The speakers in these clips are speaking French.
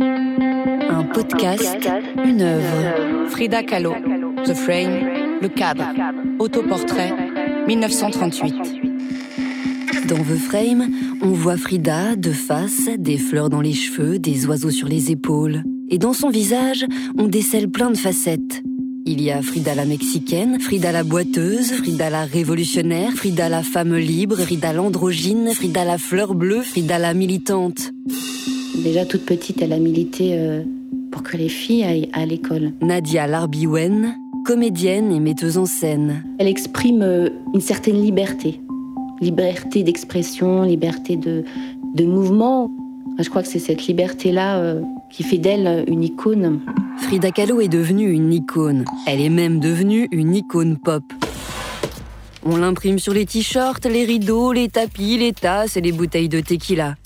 Un podcast, une œuvre. Frida Kahlo, The Frame, Le Cadre, Autoportrait, 1938. Dans The Frame, on voit Frida de face, des fleurs dans les cheveux, des oiseaux sur les épaules. Et dans son visage, on décèle plein de facettes. Il y a Frida la mexicaine, Frida la boiteuse, Frida la révolutionnaire, Frida la femme libre, Frida l'androgyne, Frida la fleur bleue, Frida la militante. Déjà toute petite, elle a milité euh, pour que les filles aillent à l'école. Nadia Larbiwen, comédienne et metteuse en scène. Elle exprime euh, une certaine liberté. Liberté d'expression, liberté de, de mouvement. Je crois que c'est cette liberté-là euh, qui fait d'elle une icône. Frida Kahlo est devenue une icône. Elle est même devenue une icône pop. On l'imprime sur les t-shirts, les rideaux, les tapis, les tasses et les bouteilles de tequila.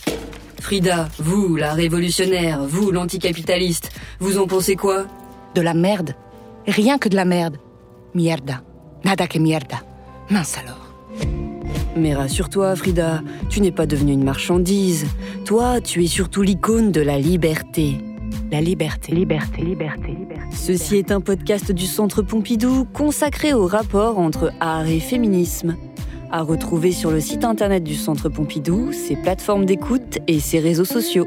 Frida, vous, la révolutionnaire, vous, l'anticapitaliste, vous en pensez quoi? De la merde. Rien que de la merde. Mierda. Nada que mierda. Mince alors. Mais rassure-toi, Frida, tu n'es pas devenue une marchandise. Toi, tu es surtout l'icône de la liberté. La liberté. Liberté, liberté, liberté. Ceci est un podcast du Centre Pompidou consacré au rapport entre art et féminisme. À retrouver sur le site internet du Centre Pompidou, ses plateformes d'écoute et ses réseaux sociaux.